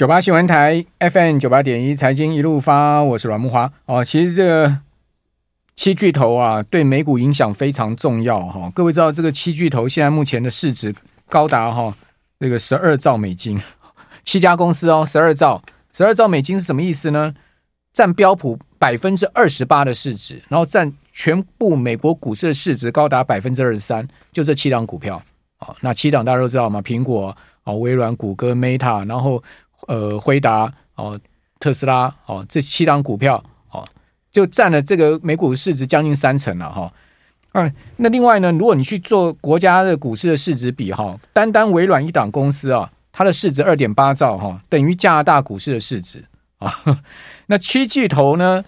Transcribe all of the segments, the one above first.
九八新闻台 FM 九八点一财经一路发，我是阮慕驊哦。其实这个七巨头啊，对美股影响非常重要哈、各位知道，这个七巨头现在目前的市值高达哈、哦、这个十二兆美金，七家公司哦，十二兆，十二兆美金是什么意思呢？占标普百分之二十八的市值，然后占全部美国股市的市值高达百分之二十三，就这七档股票、哦。那七档大家都知道吗？苹果啊、微软、谷歌、Meta，然后呃，辉达哦，特斯拉哦，这七档股票哦，就占了这个美股市值将近三成了哈。哎、那另外呢，如果你去做国家的股市的市值比哈、单单微软一档公司啊，它的市值二点八兆哈、等于加拿大股市的市值啊。那七巨头呢？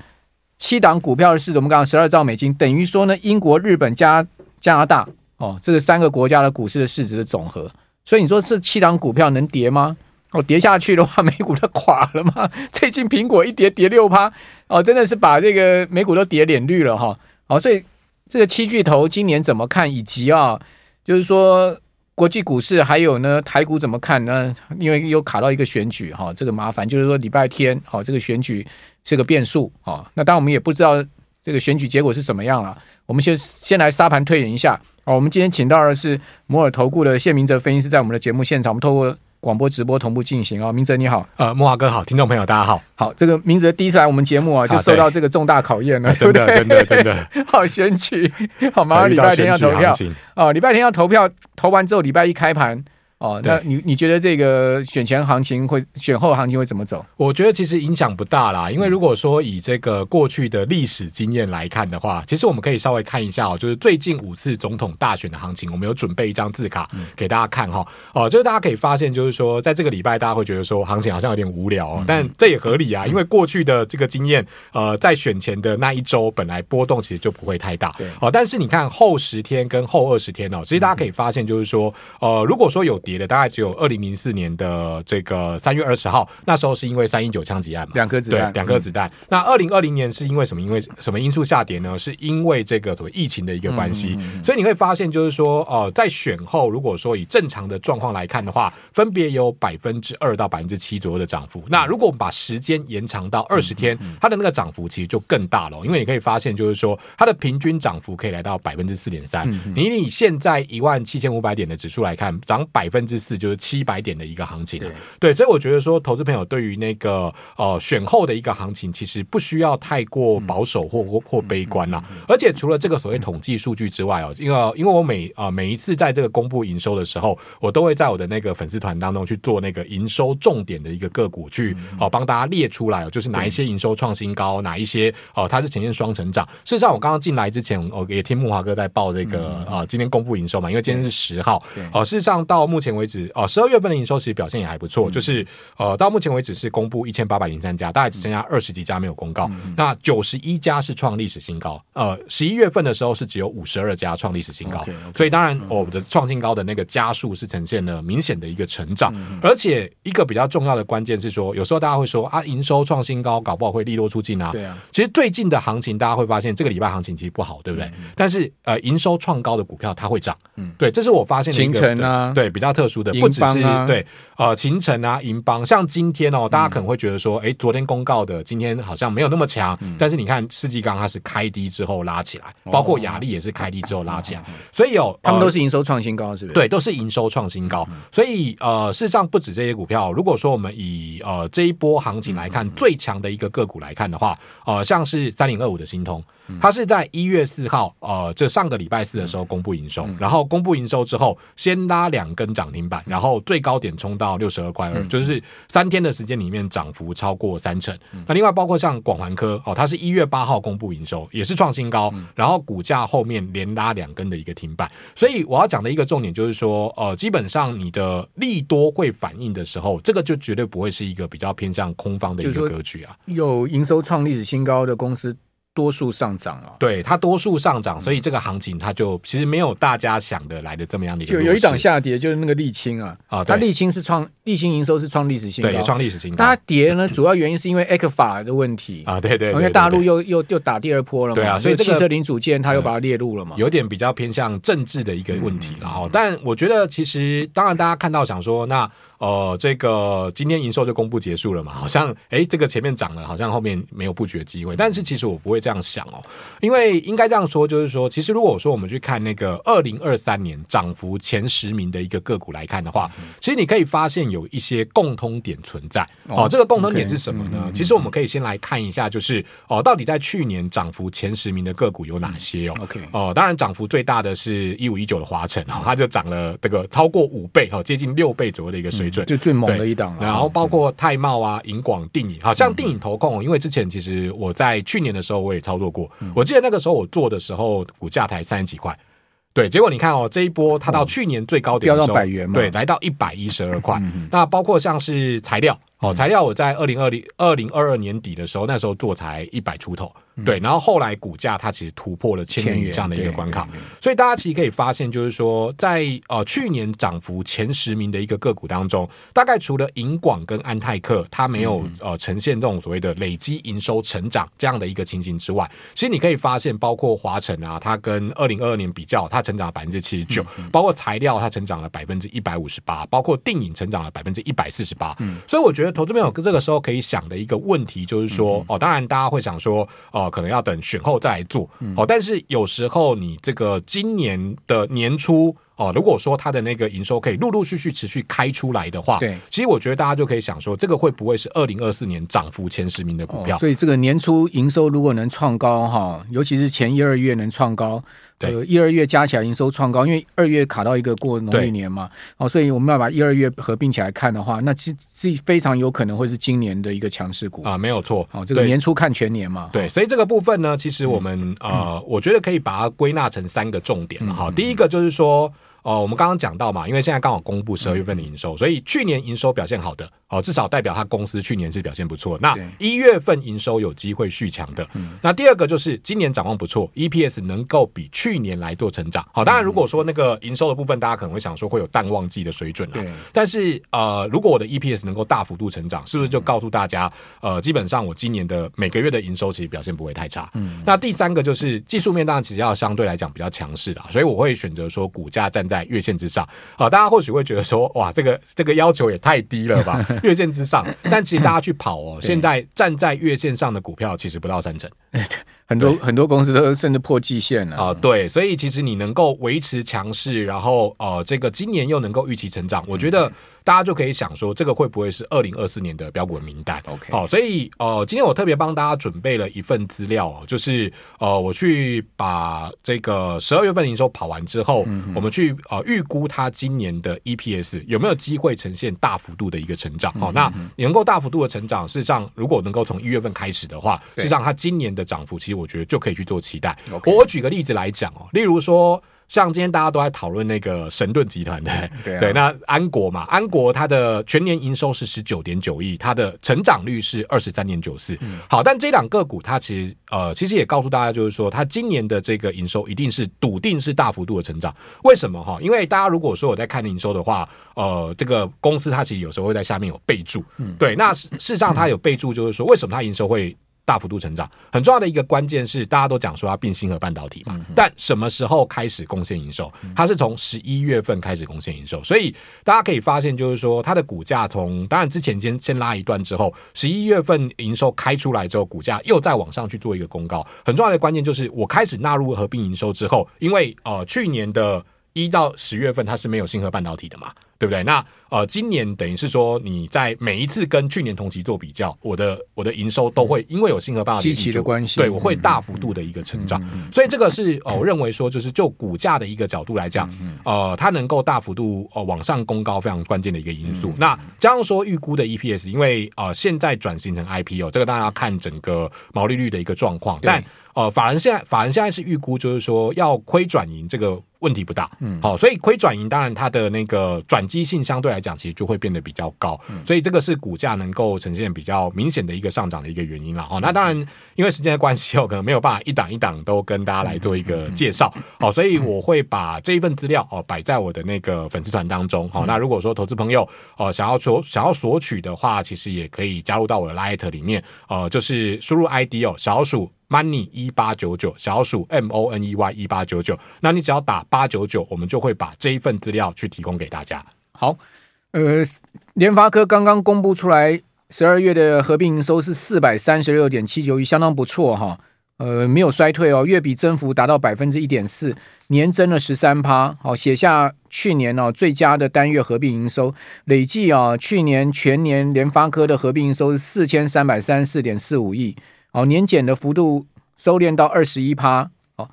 七档股票的市值，我们刚刚十二兆美金，等于说呢，英国、日本加加拿大哦，这个三个国家的股市的市值的总和。所以你说这七档股票能跌吗？哦，跌下去的话，美股都垮了吗？最近苹果一跌跌六趴，哦，真的是把这个美股都跌脸绿了哈。哦，所以这个七巨头今年怎么看？以及啊，就是说国际股市还有呢，台股怎么看呢？因为又卡到一个选举哈，这个麻烦就是说礼拜天哦，这个选举。是个变数啊！那当然我们也不知道这个选举结果是怎么样了。我们先先来沙盘推演一下啊！我们今天请到的是摩尔投顾的谢明哲分析师，在我们的节目现场，我们透过广播直播同步进行哦！明哲你好，呃，莫华哥好，听众朋友大家好，好，这个明哲第一次来我们节目啊，就受到这个重大考验了，对不对？真的真的，好选举，好，马上礼拜天要投票啊！礼拜天要投票，投完之后礼拜一开盘。哦，那你你觉得这个选前行情会选后行情会怎么走？我觉得其实影响不大啦，因为如果说以这个过去的历史经验来看的话，其实我们可以稍微看一下哦，就是最近五次总统大选的行情，我们有准备一张字卡给大家看哈。哦，就是大家可以发现，就是说在这个礼拜大家会觉得说行情好像有点无聊哦，但这也合理啊，因为过去的这个经验，呃，在选前的那一周本来波动其实就不会太大。哦，但是你看后十天跟后二十天哦，其实大家可以发现，就是说，呃，如果说有跌的，大概只有二零零四年的这个三月二十号，那时候是因为三一九枪击案嘛，两颗子弹，两颗子弹。嗯、那二零二零年是因为什么？因为什么因素下跌呢？是因为这个所谓疫情的一个关系。嗯嗯嗯、所以你会发现，就是说，呃，在选后，如果说以正常的状况来看的话，分别有百分之二到百分之七左右的涨幅。嗯、那如果我们把时间延长到二十天，它的那个涨幅其实就更大了，因为你可以发现，就是说，它的平均涨幅可以来到百分之四点三。你以现在一万七千五百点的指数来看，涨百分之四。就是七百点的一个行情，对，对，所以我觉得说，投资朋友对于那个呃选后的一个行情，其实不需要太过保守或或或悲观啦。而且除了这个所谓统计数据之外哦，因为因为我每啊、呃、每一次在这个公布营收的时候，我都会在我的那个粉丝团当中去做那个营收重点的一个个股去哦帮大家列出来哦，就是哪一些营收创新高，哪一些哦、呃、它是呈现双成长。事实上，我刚刚进来之前，我也听木华哥在报这个啊、呃、今天公布营收嘛，因为今天是十号哦。事实上，到目前为止。哦，十二月份的营收其实表现也还不错，嗯、就是呃，到目前为止是公布一千八百零三家，大概只剩下二十几家没有公告。嗯、那九十一家是创历史新高，呃，十一月份的时候是只有五十二家创历史新高，okay, okay, 所以当然我们、嗯哦、的创新高的那个加速是呈现了明显的一个成长，嗯、而且一个比较重要的关键是说，有时候大家会说啊，营收创新高，搞不好会利多出尽啊。对啊，其实最近的行情大家会发现，这个礼拜行情其实不好，对不对？嗯、但是呃，营收创高的股票它会涨，嗯，对，这是我发现的一个清晨啊，对比较特殊的，不只是。对，呃，秦城啊，银邦，像今天哦，大家可能会觉得说，哎、嗯，昨天公告的，今天好像没有那么强。嗯、但是你看，世纪刚它是开低之后拉起来，包括雅力也是开低之后拉起来，哦、所以有、呃、他们都是营收创新高，是不是？对，都是营收创新高。嗯、所以呃，事实上不止这些股票，如果说我们以呃这一波行情来看，嗯、最强的一个个股来看的话，呃，像是三零二五的新通。它是在一月四号，呃，这上个礼拜四的时候公布营收，然后公布营收之后，先拉两根涨涨停板，然后最高点冲到六十二块二，就是三天的时间里面涨幅超过三成。嗯、那另外包括像广环科哦，它是一月八号公布营收，也是创新高，嗯、然后股价后面连拉两根的一个停板。所以我要讲的一个重点就是说，呃，基本上你的利多会反应的时候，这个就绝对不会是一个比较偏向空方的一个格局啊。有营收创历史新高的公司。多数上涨啊，对它多数上涨，所以这个行情它就其实没有大家想的来的这么样的一个。就有一档下跌，就是那个沥青啊，啊，它沥青是创沥青营收是创历史新高，对，创历史新高。它跌呢，主要原因是因为 ECFA 的问题。啊，对对，因为大陆又又又打第二波了嘛，对啊，所以汽车零组件它又把它列入了嘛，有点比较偏向政治的一个问题，然后，但我觉得其实当然大家看到想说那。呃，这个今天营收就公布结束了嘛？好像哎，这个前面涨了，好像后面没有布局的机会。但是其实我不会这样想哦，因为应该这样说，就是说，其实如果说我们去看那个二零二三年涨幅前十名的一个个股来看的话，其实你可以发现有一些共通点存在。哦，这个共通点是什么呢？其实我们可以先来看一下，就是哦，到底在去年涨幅前十名的个股有哪些哦？OK，哦，当然涨幅最大的是一五一九的华城，它就涨了这个超过五倍，哈，接近六倍左右的一个水。就最猛的一档，然后包括泰茂啊、银广、定影，好像定影投控，因为之前其实我在去年的时候我也操作过，我记得那个时候我做的时候股价才三十几块，对，结果你看哦，这一波它到去年最高点的时候，百元嘛，对，来到一百一十二块，那包括像是材料。哦，材料我在二零二零二零二二年底的时候，那时候做才一百出头，嗯、对，然后后来股价它其实突破了千元以上的一个关卡，所以大家其实可以发现，就是说在呃去年涨幅前十名的一个个股当中，大概除了银广跟安泰克，它没有呃呈现这种所谓的累积营收成长这样的一个情形之外，其实你可以发现，包括华晨啊，它跟二零二二年比较，它成长了百分之七十九，包括材料它成长了百分之一百五十八，包括电影成长了百分之一百四十八，所以我觉得。投资朋友这个时候可以想的一个问题就是说，哦，当然大家会想说，哦，可能要等选后再来做，哦，但是有时候你这个今年的年初。哦，如果说它的那个营收可以陆陆续续持续开出来的话，对，其实我觉得大家就可以想说，这个会不会是二零二四年涨幅前十名的股票？哦，所以这个年初营收如果能创高哈，尤其是前一二月能创高，对，一二月加起来营收创高，因为二月卡到一个过农历年嘛，哦，所以我们要把一二月合并起来看的话，那其实非常有可能会是今年的一个强势股啊，没有错。哦，这个年初看全年嘛，对，所以这个部分呢，其实我们、嗯、呃，我觉得可以把它归纳成三个重点好。嗯、第一个就是说。哦，我们刚刚讲到嘛，因为现在刚好公布十二月份的营收，嗯、所以去年营收表现好的，哦，至少代表他公司去年是表现不错。那一月份营收有机会续强的。嗯、那第二个就是今年展望不错，EPS 能够比去年来做成长。好，当然如果说那个营收的部分，大家可能会想说会有淡旺季的水准啊。但是呃，如果我的 EPS 能够大幅度成长，是不是就告诉大家，呃，基本上我今年的每个月的营收其实表现不会太差。嗯。那第三个就是技术面，当然其实要相对来讲比较强势的，所以我会选择说股价站在月线之上，好，大家或许会觉得说，哇，这个这个要求也太低了吧？月线之上，但其实大家去跑哦，现在站在月线上的股票其实不到三成。很多很多公司都甚至破季线了啊！对，所以其实你能够维持强势，然后呃，这个今年又能够预期成长，我觉得大家就可以想说，这个会不会是二零二四年的标股名单？OK，好，所以呃，今天我特别帮大家准备了一份资料哦，就是呃，我去把这个十二月份营收跑完之后，我们去呃预估它今年的 EPS 有没有机会呈现大幅度的一个成长？好，那能够大幅度的成长，事实上如果能够从一月份开始的话，事实上它今年的涨幅其实我觉得就可以去做期待。我举个例子来讲哦，例如说，像今天大家都在讨论那个神盾集团的，对，啊、对，那安国嘛，安国它的全年营收是十九点九亿，它的成长率是二十三点九四。好，但这两个股它其实呃，其实也告诉大家，就是说它今年的这个营收一定是笃定是大幅度的成长。为什么哈？因为大家如果说我在看营收的话，呃，这个公司它其实有时候会在下面有备注，嗯，对，那事实上它有备注，就是说为什么它营收会大幅度成长，很重要的一个关键是，大家都讲说要并星河半导体嘛，但什么时候开始贡献营收？它是从十一月份开始贡献营收，所以大家可以发现，就是说它的股价从当然之前先先拉一段之后，十一月份营收开出来之后，股价又再往上去做一个公告。很重要的关键就是我开始纳入合并营收之后，因为呃去年的一到十月份它是没有星河半导体的嘛。对不对？那呃，今年等于是说你在每一次跟去年同期做比较，我的我的营收都会因为有星河半导体的关系，对我会大幅度的一个成长。所以这个是呃，我认为说就是就股价的一个角度来讲，呃，它能够大幅度呃往上攻高非常关键的一个因素。那加上说预估的 EPS，因为呃现在转型成 IPO，这个大家要看整个毛利率的一个状况，但。呃，法人现在法人现在是预估，就是说要亏转盈这个问题不大，嗯，好，所以亏转盈当然它的那个转机性相对来讲，其实就会变得比较高，嗯，所以这个是股价能够呈现比较明显的一个上涨的一个原因了，哦，那当然因为时间的关系，我可能没有办法一档一档都跟大家来做一个介绍，好，所以我会把这一份资料哦摆在我的那个粉丝团当中，好，那如果说投资朋友哦想要索想要索取的话，其实也可以加入到我的 Light 里面，呃，就是输入 ID 哦小鼠。money 一八九九小鼠 M O N E Y 一八九九，那你只要打八九九，我们就会把这一份资料去提供给大家。好，呃，联发科刚刚公布出来，十二月的合并营收是四百三十六点七九亿，相当不错哈。呃，没有衰退哦，月比增幅达到百分之一点四，年增了十三趴。好，写下去年哦最佳的单月合并营收，累计啊，去年全年联发科的合并营收是四千三百三十四点四五亿。好，年减的幅度收敛到二十一趴，哦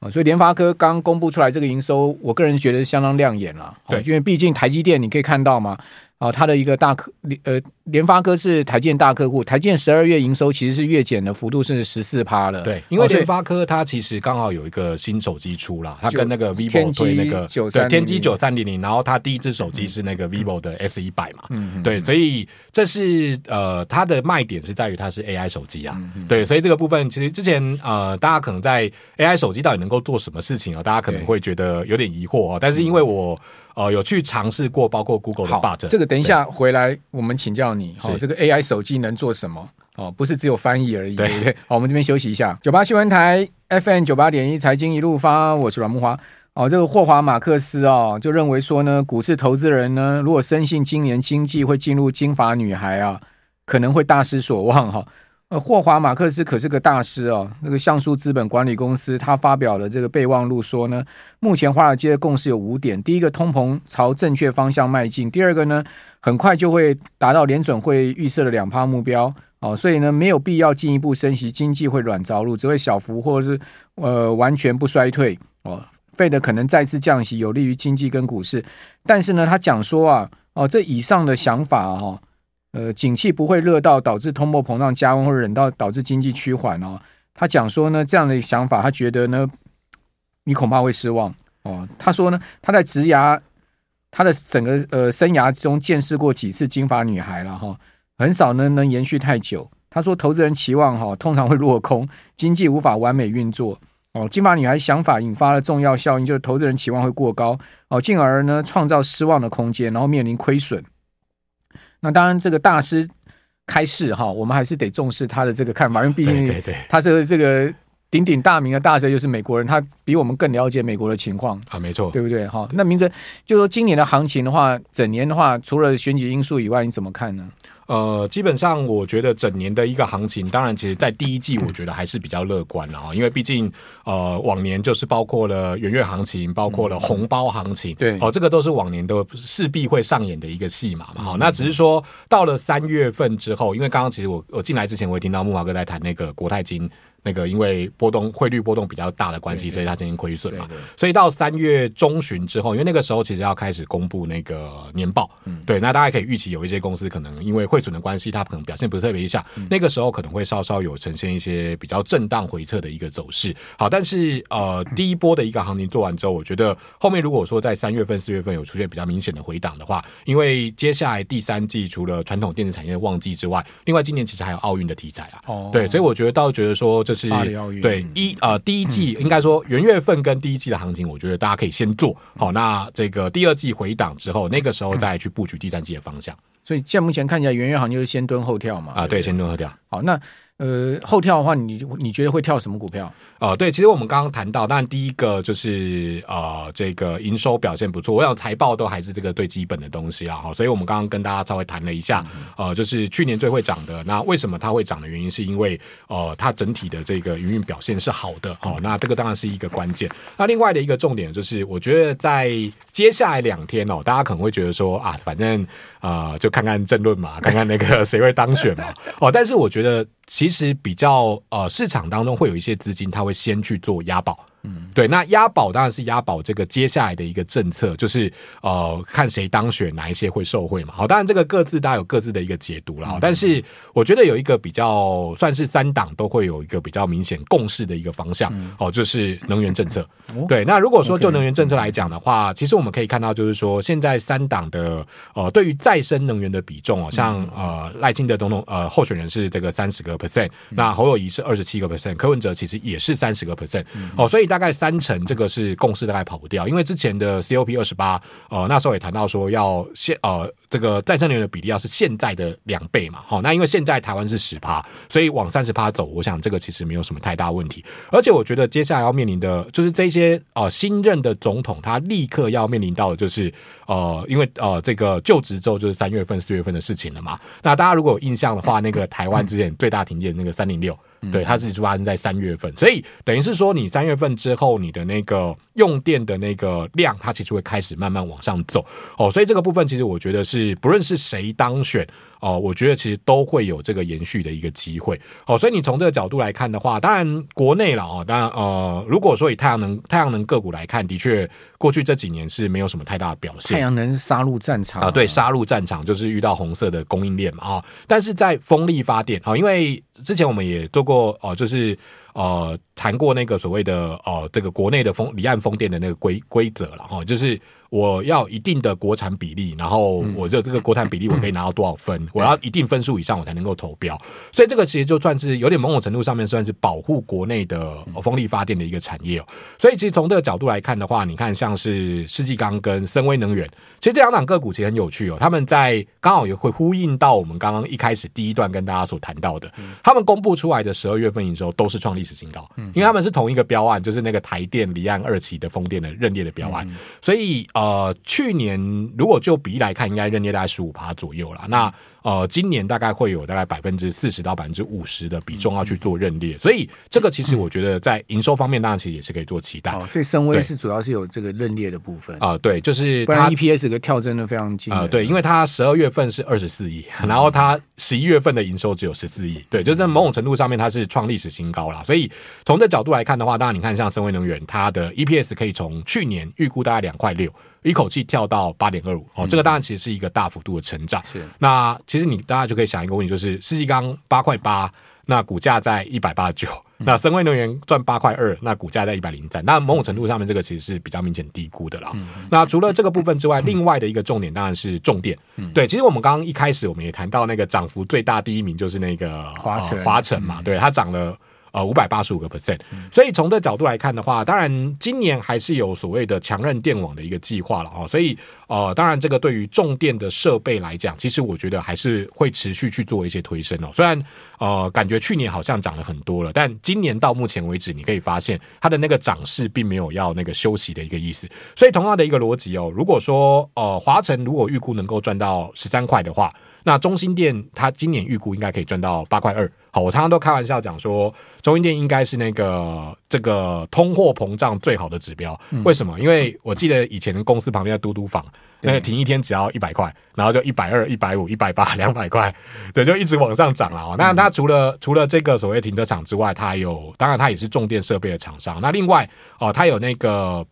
哦，所以联发科刚公布出来这个营收，我个人觉得相当亮眼了，对，因为毕竟台积电你可以看到嘛。啊，它的一个大客呃，联发科是台建大客户，台建十二月营收其实是月减的幅度是十四趴了。对，因为联发科它其实刚好有一个新手机出了，它跟那个 vivo 推那个对天玑九三零零，然后它第一只手机是那个 vivo 的 S 一百嘛，嗯，对，所以这是呃它的卖点是在于它是 AI 手机啊，嗯、对，所以这个部分其实之前呃大家可能在 AI 手机到底能够做什么事情啊，大家可能会觉得有点疑惑啊，但是因为我。哦，有去尝试过，包括 Google 的 Bard。这个等一下回来我们请教你。好，这个 AI 手机能做什么？哦，不是只有翻译而已，对不对？好，我们这边休息一下。九八新闻台 FM 九八点一财经一路发，我是阮木华。哦，这个霍华马克思哦，就认为说呢，股市投资人呢，如果深信今年经济会进入金发女孩啊，可能会大失所望哈。呃，霍华马克斯可是个大师哦。那个橡树资本管理公司，他发表了这个备忘录，说呢，目前华尔街的共识有五点：第一个，通膨朝正确方向迈进；第二个呢，很快就会达到联准会预设的两趴目标哦，所以呢，没有必要进一步升息，经济会软着陆，只会小幅或者是呃完全不衰退哦。费德可能再次降息，有利于经济跟股市。但是呢，他讲说啊，哦，这以上的想法哦。呃，景气不会热到导致通货膨胀加温，或者冷到导致经济趋缓哦。他讲说呢，这样的想法，他觉得呢，你恐怕会失望哦。他说呢，他在职涯，他的整个呃生涯中见识过几次金发女孩了哈、哦，很少呢能延续太久。他说，投资人期望哈、通常会落空，经济无法完美运作哦。金发女孩想法引发了重要效应，就是投资人期望会过高哦，进而呢创造失望的空间，然后面临亏损。那当然，这个大师开示哈，我们还是得重视他的这个看法，因为毕竟他是这个鼎鼎大名的大师，又是美国人，他比我们更了解美国的情况啊，没错，对不对？哈，那明哲就说今年的行情的话，整年的话，除了选举因素以外，你怎么看呢？呃，基本上我觉得整年的一个行情，当然，其实在第一季，我觉得还是比较乐观了啊，因为毕竟呃，往年就是包括了元月行情，包括了红包行情，对，哦，这个都是往年都势必会上演的一个戏码嘛。好，那只是说到了三月份之后，因为刚刚其实我我进来之前，我也听到木华哥在谈那个国泰金。那个因为波动汇率波动比较大的关系，所以它进行亏损嘛。所以到三月中旬之后，因为那个时候其实要开始公布那个年报，嗯，对，那大家可以预期有一些公司可能因为汇损的关系，它可能表现不是特别理想，那个时候可能会稍稍有呈现一些比较震荡回撤的一个走势。好，但是呃，第一波的一个行情做完之后，我觉得后面如果说在三月份、四月份有出现比较明显的回档的话，因为接下来第三季除了传统电子产业的旺季之外，另外今年其实还有奥运的题材啊，哦，对，所以我觉得倒觉得说。就是对一呃第一季应该说元月份跟第一季的行情，我觉得大家可以先做好。那这个第二季回档之后，那个时候再去布局第三季的方向。所以现在目前看起来，元月行就是先蹲后跳嘛。啊，对，先蹲后跳。好，那呃后跳的话，你你觉得会跳什么股票？呃，对，其实我们刚刚谈到，当然第一个就是呃，这个营收表现不错，我想财报都还是这个最基本的东西啊，哈，所以我们刚刚跟大家稍微谈了一下，呃，就是去年最会涨的，那为什么它会涨的原因，是因为呃，它整体的这个营运表现是好的，哦，那这个当然是一个关键。那另外的一个重点就是，我觉得在接下来两天哦，大家可能会觉得说啊，反正呃，就看看政论嘛，看看那个 谁会当选嘛，哦，但是我觉得。其实比较呃，市场当中会有一些资金，它会先去做押宝。嗯，对，那押宝当然是押宝这个接下来的一个政策，就是呃，看谁当选，哪一些会受贿嘛。好，当然这个各自大家有各自的一个解读了。嗯、但是我觉得有一个比较算是三党都会有一个比较明显共识的一个方向，哦、嗯，就是能源政策。哦、对，那如果说就能源政策来讲的话，嗯、其实我们可以看到，就是说现在三党的呃，对于再生能源的比重哦，像呃赖清德总统呃候选人是这个三十个 percent，、嗯、那侯友谊是二十七个 percent，柯文哲其实也是三十个 percent，哦，所以。大概三成，这个是共识，大概跑不掉。因为之前的 COP 二十八，呃，那时候也谈到说要现呃。这个再生能源的比例要是现在的两倍嘛，好，那因为现在台湾是十趴，所以往三十趴走，我想这个其实没有什么太大问题。而且我觉得接下来要面临的就是这些呃新任的总统，他立刻要面临到的就是呃，因为呃这个就职之后就是三月份、四月份的事情了嘛。那大家如果有印象的话，那个台湾之前最大停电那个三零六，对，它是发生在三月份，所以等于是说你三月份之后，你的那个用电的那个量，它其实会开始慢慢往上走哦。所以这个部分其实我觉得是。是不论是谁当选哦，我觉得其实都会有这个延续的一个机会哦。所以你从这个角度来看的话，当然国内了哦，当然呃，如果说以太阳能太阳能个股来看，的确过去这几年是没有什么太大的表现。太阳能是杀入战场啊，对，杀入战场就是遇到红色的供应链嘛啊。但是在风力发电啊，因为之前我们也做过哦，就是呃谈过那个所谓的哦，这个国内的风离岸风电的那个规规则了哈，就是。我要一定的国产比例，然后我的这个国产比例我可以拿到多少分？我要一定分数以上我才能够投标，所以这个其实就算是有点某种程度上面算是保护国内的风力发电的一个产业哦。所以其实从这个角度来看的话，你看像是世纪钢跟森威能源，其实这两档个股其实很有趣哦。他们在刚好也会呼应到我们刚刚一开始第一段跟大家所谈到的，他们公布出来的十二月份营收都是创历史新高，因为他们是同一个标案，就是那个台电离岸二期的风电的认列的标案，所以。呃，呃去年如果就比例来看，应该认列大概十五趴左右了。那呃，今年大概会有大概百分之四十到百分之五十的比重要去做认列，所以这个其实我觉得在营收方面，当然其实也是可以做期待。哦，所以深威是主要是有这个认列的部分啊，对，就是它 EPS 的跳增的非常惊人。对，因为它十二月份是二十四亿，然后它十一月份的营收只有十四亿，对，就在某种程度上面它是创历史新高了。所以从这角度来看的话，当然你看像森威能源，它的 EPS 可以从去年预估大概两块六。一口气跳到八点二五哦，这个当然其实是一个大幅度的成长。是，那其实你大家就可以想一个问题，就是世纪钢八块八，那股价在一百八十九，那森崴能源赚八块二，那股价在一百零三，那某种程度上面这个其实是比较明显低估的啦。那除了这个部分之外，另外的一个重点当然是重电。对，其实我们刚刚一开始我们也谈到那个涨幅最大第一名就是那个华城华晨嘛，对，它涨了。呃，五百八十五个 percent，所以从这角度来看的话，当然今年还是有所谓的强韧电网的一个计划了哦。所以呃，当然这个对于重电的设备来讲，其实我觉得还是会持续去做一些推升哦。虽然呃，感觉去年好像涨了很多了，但今年到目前为止，你可以发现它的那个涨势并没有要那个休息的一个意思。所以同样的一个逻辑哦，如果说呃华晨如果预估能够赚到十三块的话。那中心店它今年预估应该可以赚到八块二。好，我常常都开玩笑讲说，中心店应该是那个这个通货膨胀最好的指标。为什么？因为我记得以前公司旁边的嘟嘟房，那个停一天只要一百块，然后就一百二、一百五、一百八、两百块，对，就一直往上涨了啊。那它除了除了这个所谓停车场之外，它还有，当然它也是重电设备的厂商。那另外哦，它有那个。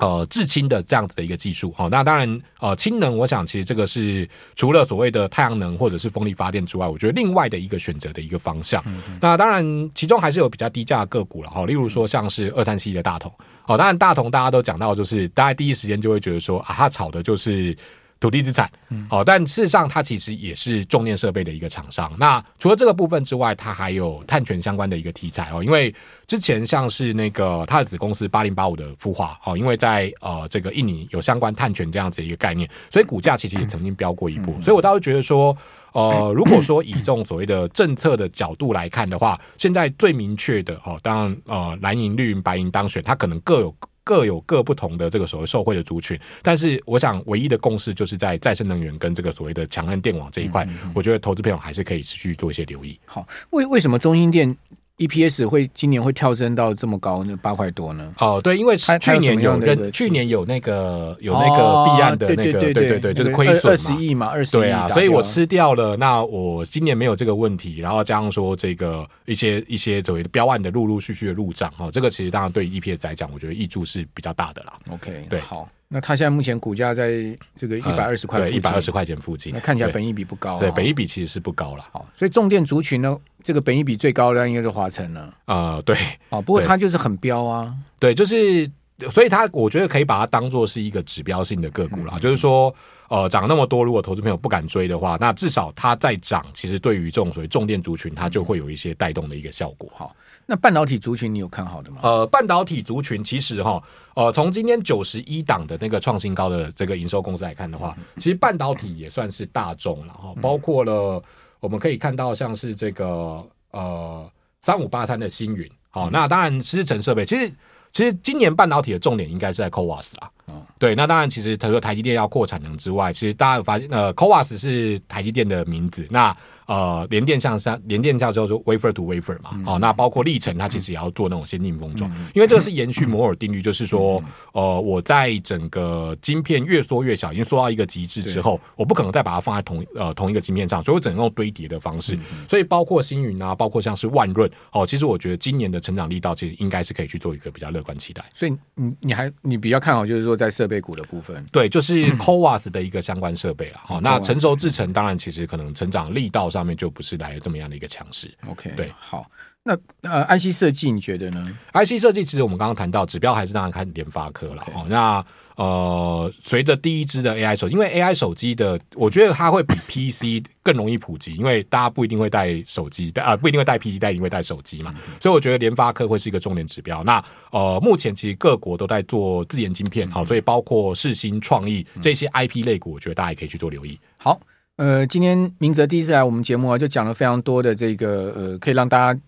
呃，制氢的这样子的一个技术，好，那当然，呃，氢能，我想其实这个是除了所谓的太阳能或者是风力发电之外，我觉得另外的一个选择的一个方向。那当然，其中还是有比较低价的个股了，哈，例如说像是二三七的大同，哦，当然大同大家都讲到，就是大家第一时间就会觉得说啊，它炒的就是。土地资产，好，但事实上它其实也是重电设备的一个厂商。那除了这个部分之外，它还有碳权相关的一个题材哦。因为之前像是那个它的子公司八零八五的孵化，哦，因为在呃这个印尼有相关碳权这样子的一个概念，所以股价其实也曾经飙过一波。所以我倒是觉得说，呃，如果说以这种所谓的政策的角度来看的话，现在最明确的哦，当然呃蓝营绿营白营当选，它可能各有。各有各不同的这个所谓受惠的族群，但是我想唯一的共识就是在再生能源跟这个所谓的强韧电网这一块，我觉得投资朋友还是可以持续做一些留意。好，为为什么中兴电？EPS 会今年会跳升到这么高，那八块多呢？哦，对，因为去年有跟去年有那个有那个弊案的那个，对对对，就是亏损二十亿嘛，二十亿对啊，所以我吃掉了。那我今年没有这个问题，然后加上说这个一些一些所谓的标案的陆陆续续的入账哈，这个其实当然对 EPS 来讲，我觉得挹注是比较大的啦。OK，对，好。那它现在目前股价在这个一百二十块，对，一百二十块钱附近。那看起来本益比不高，对，本益比其实是不高了。好，所以重电族群呢，这个本益比最高的应该是华晨了。呃，对，哦，不过它就是很飙啊。对，就是，所以它我觉得可以把它当做是一个指标性的个股了。就是说，呃，涨那么多，如果投资朋友不敢追的话，那至少它在涨，其实对于这种所谓重电族群，它就会有一些带动的一个效果。哈。那半导体族群你有看好的吗？呃，半导体族群其实哈，呃，从今天九十一档的那个创新高的这个营收公司来看的话，其实半导体也算是大众了哈，包括了我们可以看到像是这个呃三五八三的星云，好，那当然思成设备，其实其实今年半导体的重点应该是在 CoWoS 啦，对，那当然其实他说台积电要扩产能之外，其实大家有发现呃 CoWoS 是台积电的名字，那。呃，联电向上，联电叫做 wafer to wafer 嘛，哦，那包括力成，它其实也要做那种先进封装，因为这个是延续摩尔定律，就是说，呃，我在整个晶片越缩越小，已经缩到一个极致之后，我不可能再把它放在同呃同一个晶片上，所以我只能用堆叠的方式。所以包括星云啊，包括像是万润，哦，其实我觉得今年的成长力道其实应该是可以去做一个比较乐观期待。所以你你还你比较看好，就是说在设备股的部分，对，就是 CoWoS 的一个相关设备了。哦，那成熟制程当然其实可能成长力道上面就不是来。有这么样的一个强势，OK，对，好，那呃，IC 设计你觉得呢？IC 设计其实我们刚刚谈到指标还是当然看联发科了哦。那呃，随着第一支的 AI 手机，因为 AI 手机的，我觉得它会比 PC 更容易普及，因为大家不一定会带手机，啊、呃，不一定会带 PC，但一定会带手机嘛。嗯、所以我觉得联发科会是一个重点指标。那呃，目前其实各国都在做自研晶片，好、嗯，所以包括世新、创意这些 IP 类股，我觉得大家也可以去做留意。好。呃，今天明哲第一次来我们节目啊，就讲了非常多的这个呃，可以让大家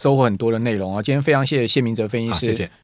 收获很多的内容啊。今天非常谢谢谢明哲分析师，谢谢。